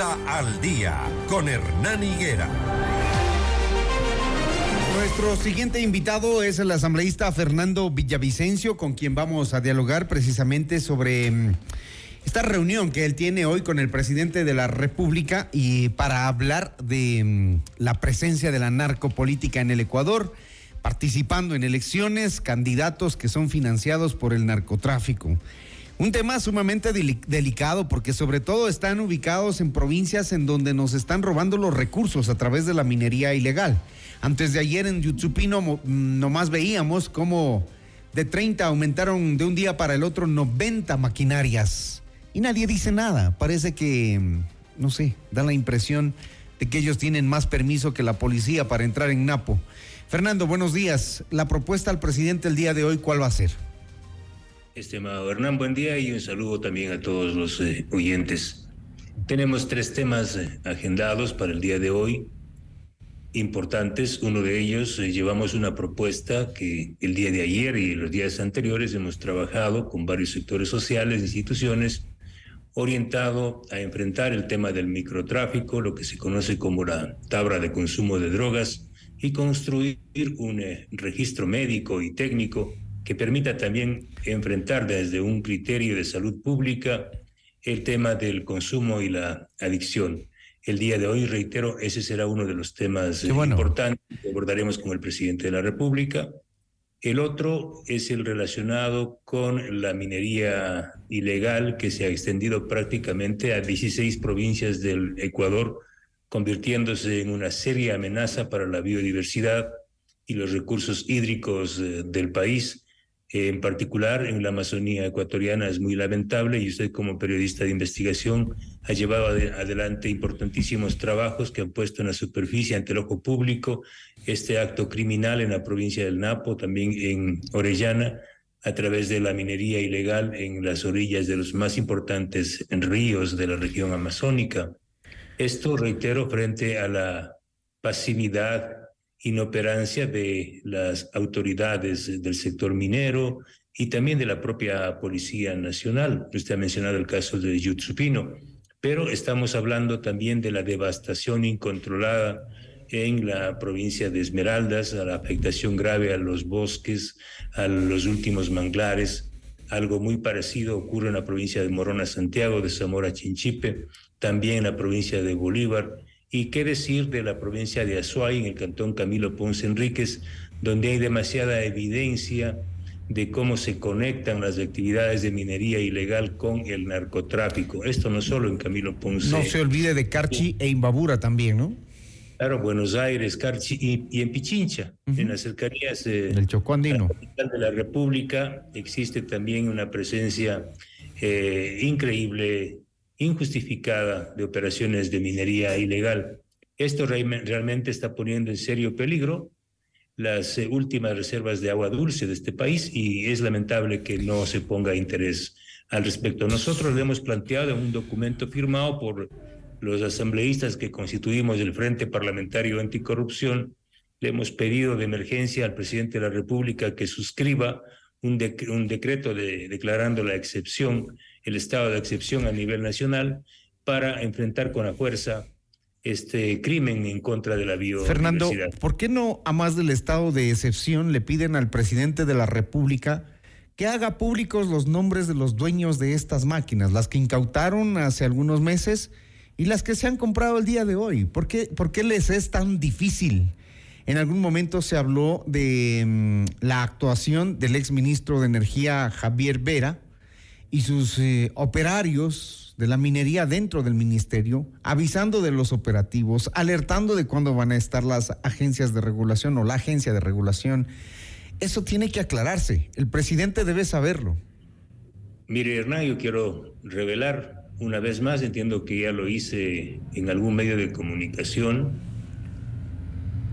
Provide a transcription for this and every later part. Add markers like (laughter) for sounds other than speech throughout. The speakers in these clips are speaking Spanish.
Al Día con Hernán Higuera. Nuestro siguiente invitado es el asambleísta Fernando Villavicencio, con quien vamos a dialogar precisamente sobre mm, esta reunión que él tiene hoy con el presidente de la República y para hablar de mm, la presencia de la narcopolítica en el Ecuador, participando en elecciones, candidatos que son financiados por el narcotráfico. Un tema sumamente delicado porque sobre todo están ubicados en provincias en donde nos están robando los recursos a través de la minería ilegal. Antes de ayer en Yutsupino nomás veíamos cómo de 30 aumentaron de un día para el otro 90 maquinarias y nadie dice nada. Parece que, mm, no sé, da la impresión de que ellos tienen más permiso que la policía para entrar en Napo. Fernando, buenos días. La propuesta al presidente el día de hoy, ¿cuál va a ser? Estimado Hernán, buen día y un saludo también a todos los eh, oyentes. Tenemos tres temas eh, agendados para el día de hoy, importantes. Uno de ellos, eh, llevamos una propuesta que el día de ayer y los días anteriores hemos trabajado con varios sectores sociales, instituciones, orientado a enfrentar el tema del microtráfico, lo que se conoce como la tabla de consumo de drogas, y construir un registro médico y técnico que permita también enfrentar desde un criterio de salud pública el tema del consumo y la adicción. El día de hoy, reitero, ese será uno de los temas importantes que abordaremos con el presidente de la República. El otro es el relacionado con la minería ilegal que se ha extendido prácticamente a 16 provincias del Ecuador, convirtiéndose en una seria amenaza para la biodiversidad y los recursos hídricos eh, del país en particular en la Amazonía ecuatoriana es muy lamentable y usted como periodista de investigación ha llevado adelante importantísimos trabajos que han puesto en la superficie ante el ojo público este acto criminal en la provincia del Napo, también en Orellana, a través de la minería ilegal en las orillas de los más importantes ríos de la región amazónica. Esto, reitero, frente a la pasividad inoperancia de las autoridades del sector minero y también de la propia Policía Nacional. Usted ha mencionado el caso de Yutsupino, pero estamos hablando también de la devastación incontrolada en la provincia de Esmeraldas, la afectación grave a los bosques, a los últimos manglares. Algo muy parecido ocurre en la provincia de Morona, Santiago, de Zamora, Chinchipe, también en la provincia de Bolívar y qué decir de la provincia de Azuay, en el cantón Camilo Ponce Enríquez, donde hay demasiada evidencia de cómo se conectan las actividades de minería ilegal con el narcotráfico. Esto no solo en Camilo Ponce. No se olvide de Carchi e Imbabura también, ¿no? Claro, Buenos Aires, Carchi y, en Pichincha, en las cercanías del Chocó Andino. de la República, existe también una presencia eh, increíble injustificada de operaciones de minería ilegal. Esto realmente está poniendo en serio peligro las eh, últimas reservas de agua dulce de este país y es lamentable que no se ponga interés al respecto. Nosotros le hemos planteado un documento firmado por los asambleístas que constituimos el Frente Parlamentario Anticorrupción, le hemos pedido de emergencia al presidente de la República que suscriba un, decreto de, declarando la excepción el estado de excepción a nivel nacional para enfrentar con la fuerza este crimen en contra de la biodiversidad. Fernando, ¿por qué no, a más del estado de excepción, le piden al presidente de la República que haga públicos los nombres de los dueños de estas máquinas, las que incautaron hace algunos meses y las que se han comprado el día de hoy? ¿Por qué, por qué les es tan difícil? En algún momento se habló de mm, la actuación del exministro de Energía Javier Vera, y sus eh, operarios de la minería dentro del ministerio, avisando de los operativos, alertando de cuándo van a estar las agencias de regulación o la agencia de regulación. Eso tiene que aclararse. El presidente debe saberlo. Mire, Hernán, yo quiero revelar una vez más, entiendo que ya lo hice en algún medio de comunicación,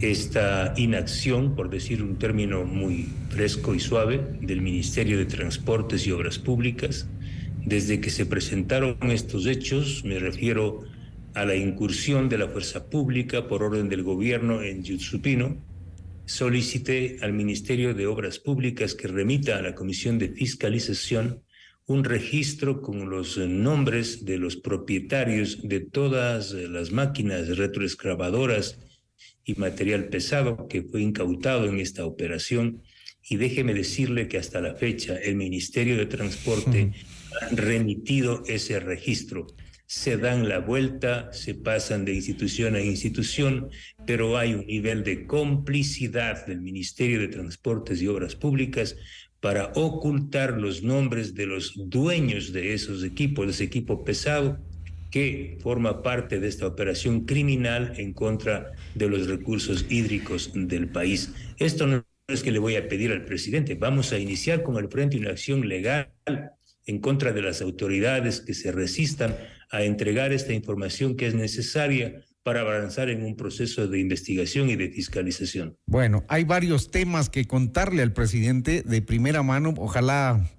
esta inacción, por decir un término muy fresco y suave, del Ministerio de Transportes y Obras Públicas. Desde que se presentaron estos hechos, me refiero a la incursión de la fuerza pública por orden del gobierno en Yutsupino, solicité al Ministerio de Obras Públicas que remita a la Comisión de Fiscalización un registro con los nombres de los propietarios de todas las máquinas retroexcavadoras y material pesado que fue incautado en esta operación. Y déjeme decirle que hasta la fecha el Ministerio de Transporte ha remitido ese registro. Se dan la vuelta, se pasan de institución a institución, pero hay un nivel de complicidad del Ministerio de Transportes y Obras Públicas para ocultar los nombres de los dueños de esos equipos, de ese equipo pesado que forma parte de esta operación criminal en contra de los recursos hídricos del país. Esto no es que le voy a pedir al presidente, vamos a iniciar con el frente una acción legal en contra de las autoridades que se resistan a entregar esta información que es necesaria para avanzar en un proceso de investigación y de fiscalización. Bueno, hay varios temas que contarle al presidente de primera mano. Ojalá,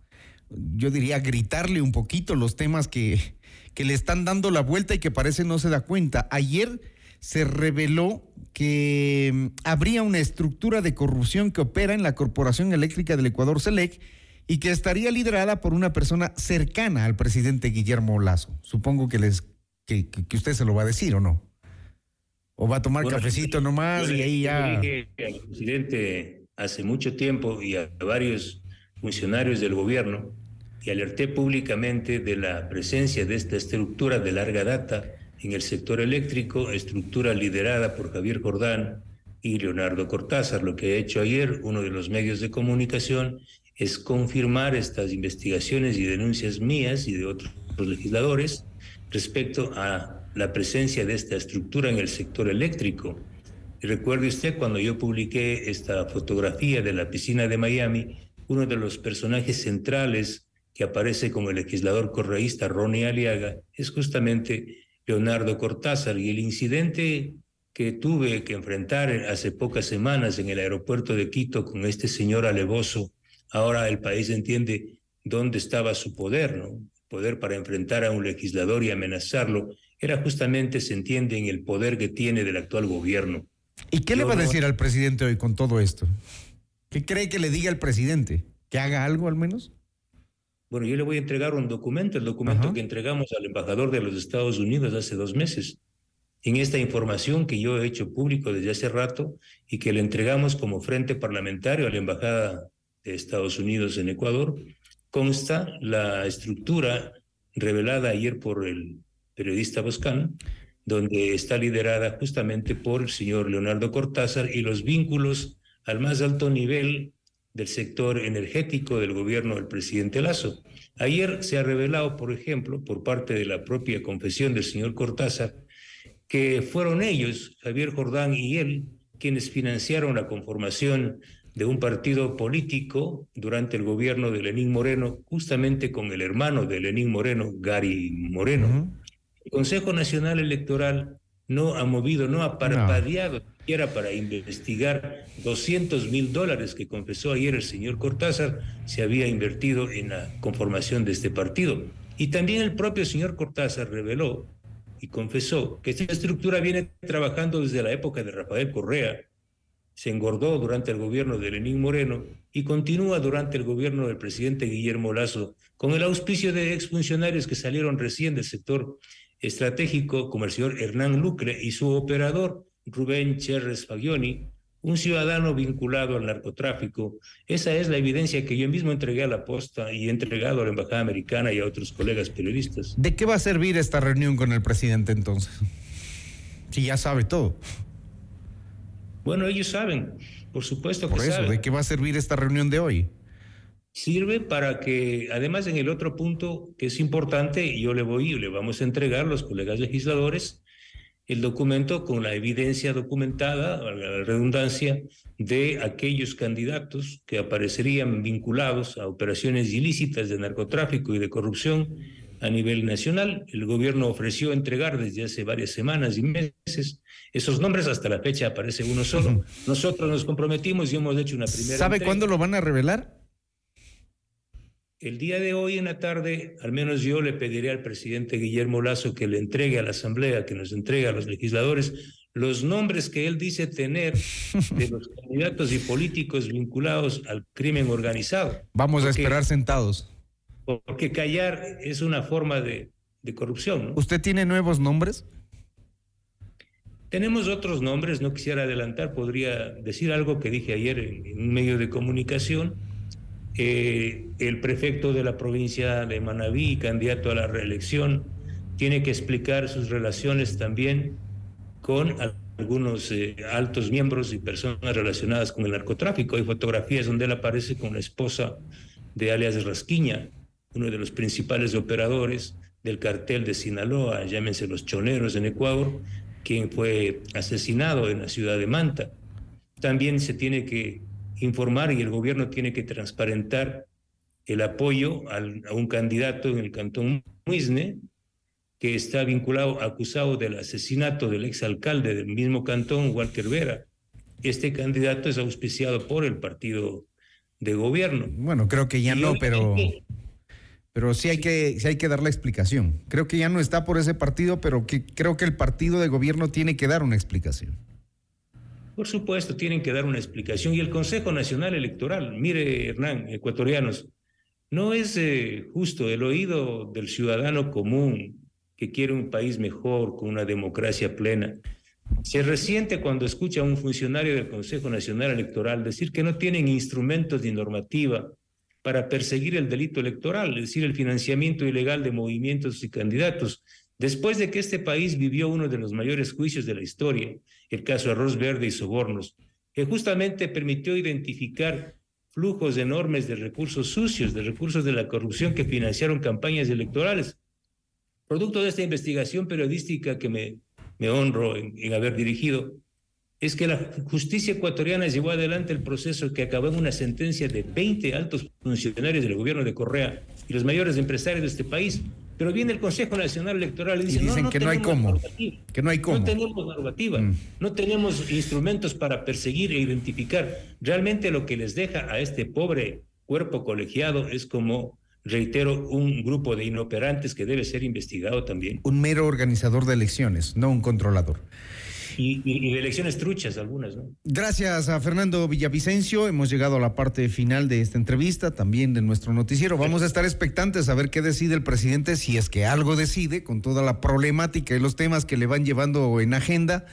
yo diría, gritarle un poquito los temas que, que le están dando la vuelta y que parece no se da cuenta. Ayer se reveló que mm, habría una estructura de corrupción que opera en la Corporación Eléctrica del Ecuador, SELEC, y que estaría liderada por una persona cercana al presidente Guillermo Lazo. Supongo que, les, que usted se lo va a decir o no. ¿O va a tomar cafecito nomás y ahí ya...? dije al presidente hace mucho tiempo y a varios funcionarios del gobierno y alerté públicamente de la presencia de esta estructura de larga data en el sector eléctrico, estructura liderada por Javier Jordán y Leonardo Cortázar. Lo que ha hecho ayer uno de los medios de comunicación es confirmar estas investigaciones y denuncias mías y de otros legisladores respecto a la presencia de esta estructura en el sector eléctrico. Recuerde usted cuando yo publiqué esta fotografía de la piscina de Miami, uno de los personajes centrales que aparece como el legislador correísta Ronnie Aliaga es justamente Leonardo Cortázar y el incidente que tuve que enfrentar hace pocas semanas en el aeropuerto de Quito con este señor alevoso, ahora el país entiende dónde estaba su poder, ¿no? Poder para enfrentar a un legislador y amenazarlo era justamente, se entiende, en el poder que tiene del actual gobierno. ¿Y qué le va a decir al presidente hoy con todo esto? ¿Qué cree que le diga al presidente? ¿Que haga algo al menos? Bueno, yo le voy a entregar un documento, el documento que entregamos al embajador de los Estados Unidos hace dos meses. En esta información que yo he hecho público desde hace rato y que le entregamos como frente parlamentario a la Embajada de Estados Unidos en Ecuador, consta la estructura revelada ayer por el periodista Boscán, donde está liderada justamente por el señor Leonardo Cortázar y los vínculos al más alto nivel del sector energético del gobierno del presidente Lazo. Ayer se ha revelado, por ejemplo, por parte de la propia confesión del señor Cortázar, que fueron ellos, Javier Jordán y él, quienes financiaron la conformación de un partido político durante el gobierno de Lenín Moreno, justamente con el hermano de Lenín Moreno, Gary Moreno. El Consejo Nacional Electoral no ha movido, no ha parpadeado siquiera para investigar 200 mil dólares que confesó ayer el señor Cortázar se había invertido en la conformación de este partido. Y también el propio señor Cortázar reveló y confesó que esta estructura viene trabajando desde la época de Rafael Correa, se engordó durante el gobierno de Lenín Moreno y continúa durante el gobierno del presidente Guillermo Lazo, con el auspicio de exfuncionarios que salieron recién del sector estratégico como el señor Hernán Lucre y su operador Rubén Cherres Fagioni, un ciudadano vinculado al narcotráfico. Esa es la evidencia que yo mismo entregué a la posta y he entregado a la Embajada Americana y a otros colegas periodistas. ¿De qué va a servir esta reunión con el presidente entonces? Si ya sabe todo. Bueno, ellos saben, por supuesto que Por eso, ¿de qué va a servir esta reunión de hoy? sirve para que, además en el otro punto que es importante, yo le voy y le vamos a entregar a los colegas legisladores el documento con la evidencia documentada, a la redundancia, de aquellos candidatos que aparecerían vinculados a operaciones ilícitas de narcotráfico y de corrupción a nivel nacional. El gobierno ofreció entregar desde hace varias semanas y meses esos nombres. Hasta la fecha aparece uno solo. (laughs) Nosotros nos comprometimos y hemos hecho una primera. ¿Sabe cuándo lo van a revelar? El día de hoy en la tarde, al menos yo le pediré al presidente Guillermo Lazo que le entregue a la Asamblea, que nos entregue a los legisladores los nombres que él dice tener de los (laughs) candidatos y políticos vinculados al crimen organizado. Vamos a esperar sentados. porque callar es una forma de, corrupción. ¿Usted tiene nuevos nombres? Tenemos otros nombres, no quisiera adelantar, podría decir algo que dije ayer en, un medio de comunicación. Eh, el prefecto de la provincia de Manabí, candidato a la reelección, tiene que explicar sus relaciones también con algunos eh, altos miembros y personas relacionadas con el narcotráfico. Hay fotografías donde él aparece con la esposa de alias Rasquiña, uno de los principales operadores del cartel de Sinaloa, llámense los choneros en Ecuador, quien fue asesinado en la ciudad de Manta. También se tiene que informar y el gobierno tiene que transparentar el apoyo a un candidato en el cantón Muisne, que está vinculado, acusado del asesinato del exalcalde del mismo cantón, Walter Vera. Este candidato es auspiciado por el partido de gobierno. Bueno, creo que ya no, pero... Pero sí hay, que, sí hay que dar la explicación. Creo que ya no está por ese partido, pero que, creo que el partido de gobierno tiene que dar una explicación. Por supuesto, tienen que dar una explicación. Y el Consejo Nacional Electoral, mire, Hernán, ecuatorianos, no es eh, justo el oído del ciudadano común que quiere un país mejor, con una democracia plena. Se resiente cuando escucha a un funcionario del Consejo Nacional Electoral decir que no tienen instrumentos ni normativa para perseguir el delito electoral, es decir, el financiamiento ilegal de movimientos y candidatos. Después de que este país vivió uno de los mayores juicios de la historia, el caso Arroz Verde y Sobornos, que justamente permitió identificar flujos enormes de recursos sucios, de recursos de la corrupción que financiaron campañas electorales. Producto de esta investigación periodística que me, honro en haber dirigido, es que la justicia ecuatoriana llevó adelante el proceso que acabó en una sentencia de 20 altos funcionarios del gobierno de Correa y los mayores empresarios de este país. Pero viene el Consejo Nacional Electoral y dice, dicen que no hay cómo, que no hay cómo. No tenemos normativa, mm. no tenemos instrumentos para perseguir e identificar. Realmente lo que les deja a este pobre cuerpo colegiado es como reitero, un grupo de inoperantes que debe ser investigado también. Un mero organizador de elecciones, no un controlador. Y, de elecciones truchas algunas, ¿no? Gracias a Fernando Villavicencio. Hemos llegado a la parte final de esta entrevista, también de nuestro noticiero. Vamos a estar expectantes a ver qué decide el presidente, si es que algo decide, con toda la problemática y los temas que le van llevando en agenda.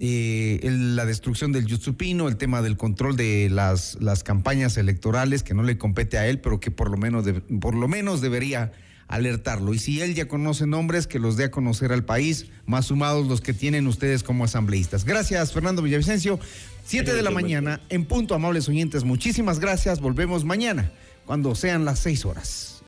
Eh, la destrucción del Yutsupino, el tema del control de las, las campañas electorales, que no le compete a él, pero que por lo menos, por lo menos debería alertarlo. Y si él ya conoce nombres, que los dé a conocer al país, más sumados los que tienen ustedes como asambleístas. Gracias, Fernando Villavicencio. Siete de la mañana, en punto, amables oyentes. Muchísimas gracias. Volvemos mañana, cuando sean las seis horas.